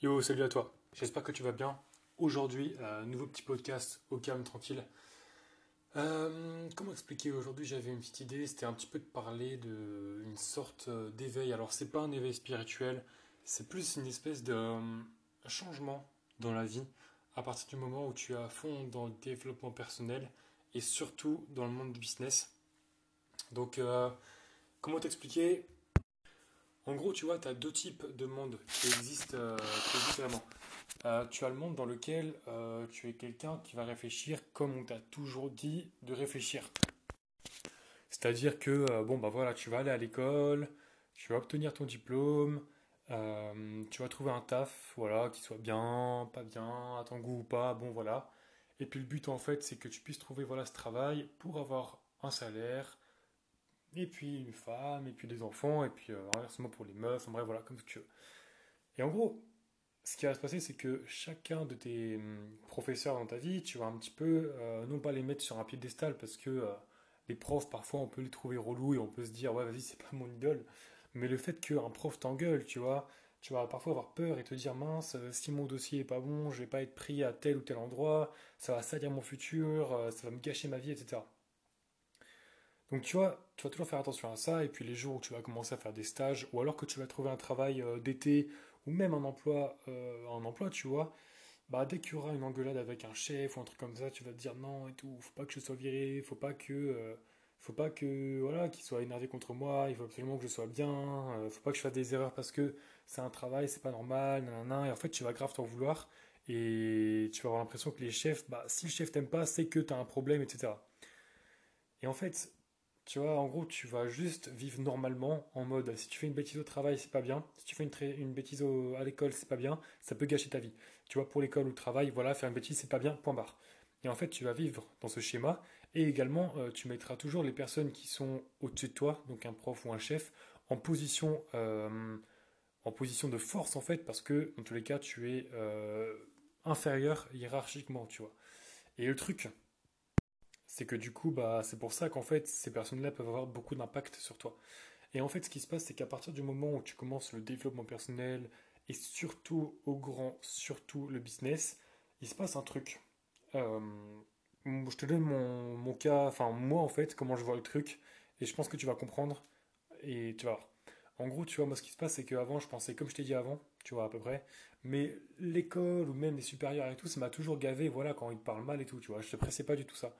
Yo, salut à toi. J'espère que tu vas bien. Aujourd'hui, un nouveau petit podcast au calme, tranquille. Euh, comment expliquer? Aujourd'hui, j'avais une petite idée. C'était un petit peu de parler d'une sorte euh, d'éveil. Alors, c'est pas un éveil spirituel, c'est plus une espèce de euh, changement dans la vie à partir du moment où tu es à fond dans le développement personnel et surtout dans le monde du business. Donc, comment t'expliquer? En gros, tu vois, tu as deux types de monde qui existent, euh. Euh, tu as le monde dans lequel euh, tu es quelqu'un qui va réfléchir comme on t'a toujours dit de réfléchir. C'est-à-dire que, bon, bah voilà, tu vas aller à l'école, tu vas obtenir ton diplôme, tu vas trouver un taf, voilà, qui soit bien, pas bien, à ton goût ou pas, bon, voilà. Et puis le but, en fait, c'est que tu puisses trouver, voilà, ce travail pour avoir un salaire, et puis une femme, et puis des enfants, et puis euh, inversement pour les meufs, en bref, voilà, comme tu veux. Et en gros, ce qui va se passer, c'est que chacun de tes hum, professeurs dans ta vie, tu vas un petit peu, euh, non pas les mettre sur un piédestal, parce que euh, les profs, parfois, on peut les trouver relous, et on peut se dire, ouais, vas-y, c'est pas mon idole. Mais le fait qu'un prof t'engueule, tu vois, tu vas parfois avoir peur et te dire, mince, si mon dossier est pas bon, je vais pas être pris à tel ou tel endroit, ça va salir mon futur, ça va me gâcher ma vie, etc. Donc tu vois, tu vas toujours faire attention à ça, et puis les jours où tu vas commencer à faire des stages, ou alors que tu vas trouver un travail euh, d'été, ou même un emploi, euh, un emploi, tu vois, bah dès qu'il y aura une engueulade avec un chef ou un truc comme ça, tu vas te dire non et tout, faut pas que je sois viré, faut pas que, euh, faut pas que, voilà, qu'il soit énervé contre moi, il faut absolument que je sois bien, faut pas que je fasse des erreurs parce que c'est un travail, c'est pas normal, nanana, et en fait tu vas grave t'en vouloir, et tu vas avoir l'impression que les chefs, bah si le chef t'aime pas, c'est que tu as un problème, etc. Et en fait, tu vois, en gros, tu vas juste vivre normalement en mode si tu fais une bêtise au travail, c'est pas bien. Si tu fais une, une bêtise à l'école, c'est pas bien. Ça peut gâcher ta vie. Tu vois, pour l'école ou le travail, voilà, faire une bêtise, c'est pas bien, point barre. Et en fait, tu vas vivre dans ce schéma. Et également, euh, tu mettras toujours les personnes qui sont au-dessus de toi, donc un prof ou un chef, en position, euh, en position de force, en fait, parce que, dans tous les cas, tu es euh, inférieur hiérarchiquement, tu vois. Et le truc, c'est que du coup, bah, c'est pour ça qu'en fait, ces personnes-là peuvent avoir beaucoup d'impact sur toi. Et en fait, ce qui se passe, c'est qu'à partir du moment où tu commences le développement personnel et surtout au grand, surtout le business, il se passe un truc. Euh, je te donne mon, mon, cas, enfin moi en fait, comment je vois le truc, et je pense que tu vas comprendre, et tu vas. En gros, tu vois, moi ce qui se passe, c'est qu'avant, je pensais comme je t'ai dit avant, tu vois, à peu près, mais l'école ou même les supérieurs et tout, ça m'a toujours gavé, voilà, quand ils parlent mal et tout, tu vois, je te pressais pas du tout ça.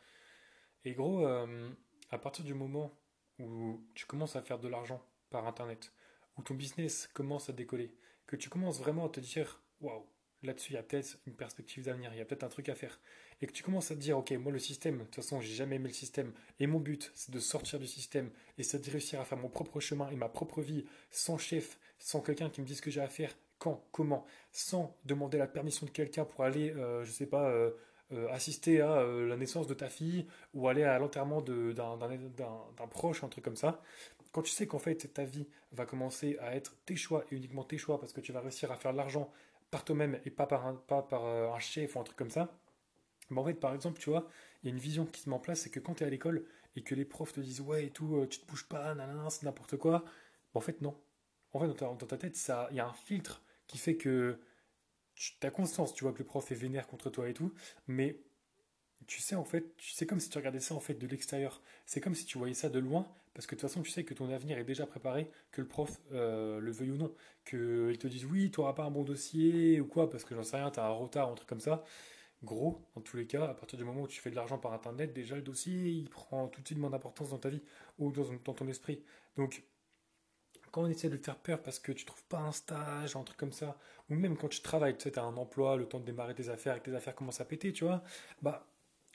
Et gros, euh, à partir du moment où tu commences à faire de l'argent par Internet, où ton business commence à décoller, que tu commences vraiment à te dire, waouh, là-dessus, il y a peut-être une perspective d'avenir, il y a peut-être un truc à faire, et que tu commences à te dire, ok, moi le système, de toute façon, j'ai jamais aimé le système, et mon but, c'est de sortir du système, et c'est de réussir à faire mon propre chemin et ma propre vie, sans chef, sans quelqu'un qui me dise ce que j'ai à faire, quand, comment, sans demander la permission de quelqu'un pour aller, euh, je sais pas, euh, euh, assister à euh, la naissance de ta fille ou aller à l'enterrement d'un proche, un truc comme ça, quand tu sais qu'en fait ta vie va commencer à être tes choix et uniquement tes choix parce que tu vas réussir à faire de l'argent par toi-même et pas par un, pas par euh, un chef ou un truc comme ça, mais en fait, par exemple, tu vois, il y a une vision qui se met en place, c'est que quand tu es à l'école et que les profs te disent ouais et tout, tu te bouges pas, nanana, c'est n'importe quoi, en fait, non. En fait, dans ta, tête, il y a un filtre qui fait que tu as conscience, tu vois que le prof est vénère contre toi et tout, mais tu sais en fait, c'est comme si tu regardais ça en fait de l'extérieur. C'est comme si tu voyais ça de loin, parce que de toute façon tu sais que ton avenir est déjà préparé, que le prof euh, le veuille ou non, qu'il te dise oui, tu n'auras pas un bon dossier ou quoi, parce que j'en sais rien, tu as un retard, un truc comme ça. Gros, en tous les cas, à partir du moment où tu fais de l'argent par internet, déjà le dossier il prend tout de suite moins d'importance dans ta vie ou dans, dans ton esprit. Donc quand on essaie de te faire peur parce que tu trouves pas un stage, un truc comme ça, ou même quand tu travailles, tu sais, as un emploi, le temps de démarrer tes affaires et que tes affaires commencent à péter, tu vois, bah,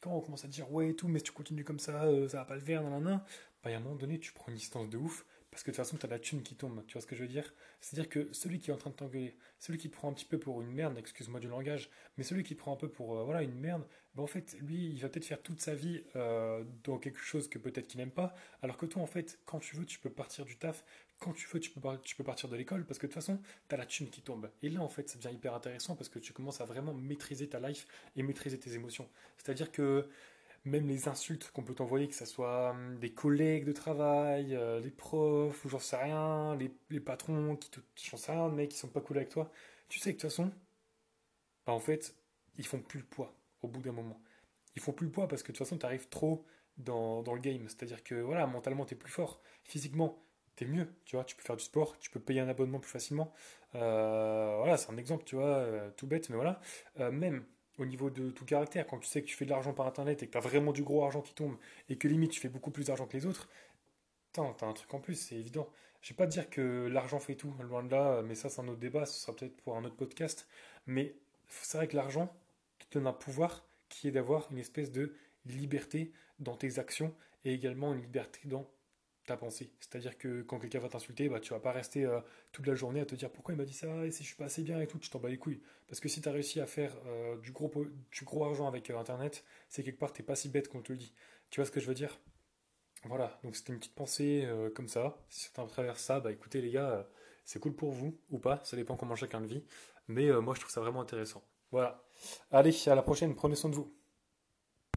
quand on commence à dire ouais et tout, mais si tu continues comme ça, euh, ça va pas le faire, nanana, bah, à un moment donné, tu prends une distance de ouf, parce que de toute façon, tu as la thune qui tombe, tu vois ce que je veux dire? C'est-à-dire que celui qui est en train de t'engueuler, celui qui te prend un petit peu pour une merde, excuse-moi du langage, mais celui qui te prend un peu pour euh, voilà une merde, bah en fait, lui, il va peut-être faire toute sa vie euh, dans quelque chose que peut-être qu'il n'aime pas, alors que toi, en fait, quand tu veux, tu peux partir du taf, quand tu veux, tu peux, tu peux partir de l'école, parce que de toute façon, tu as la thune qui tombe. Et là, en fait, ça devient hyper intéressant, parce que tu commences à vraiment maîtriser ta life et maîtriser tes émotions. C'est-à-dire que même les insultes qu'on peut t'envoyer, que ce soit hum, des collègues de travail, euh, les profs, ou j'en sais rien, les, patrons qui j'en sais rien, mecs qui sont pas cool avec toi, tu sais que de toute façon, bah, en fait, ils font plus le poids au bout d'un moment. Ils font plus le poids parce que de toute façon, tu arrives trop dans, le game. C'est-à-dire que voilà, mentalement, tu es plus fort. Physiquement, tu es mieux. Tu vois, tu peux faire du sport, tu peux payer un abonnement plus facilement. Euh, voilà, c'est un exemple, tu vois, euh, tout bête, mais voilà. même au niveau de tout caractère, quand tu sais que tu fais de l'argent par internet et que tu as vraiment du gros argent qui tombe et que limite tu fais beaucoup plus d'argent que les autres, tu as un truc en plus, c'est évident. Je vais pas dire que l'argent fait tout, loin de là, mais ça c'est un autre débat, ce sera peut-être pour un autre podcast. Mais c'est vrai que l'argent te donne un pouvoir qui est d'avoir une espèce de liberté dans tes actions et également une liberté dans ta pensée. C'est-à-dire que quand quelqu'un va t'insulter, bah, tu vas pas rester euh, toute la journée à te dire pourquoi il m'a dit ça et si je suis pas assez bien et tout, tu t'en bats les couilles. Parce que si tu as réussi à faire euh, du, gros, du gros argent avec euh, Internet, c'est quelque part, t'es pas si bête qu'on te le dit. Tu vois ce que je veux dire? Voilà, donc c'était une petite pensée comme ça. Si certains traverse ça, bah écoutez les gars, c'est cool pour vous ou pas, ça dépend comment chacun le vit. Mais moi je trouve ça vraiment intéressant. Voilà. Allez, à la prochaine, prenez soin de vous.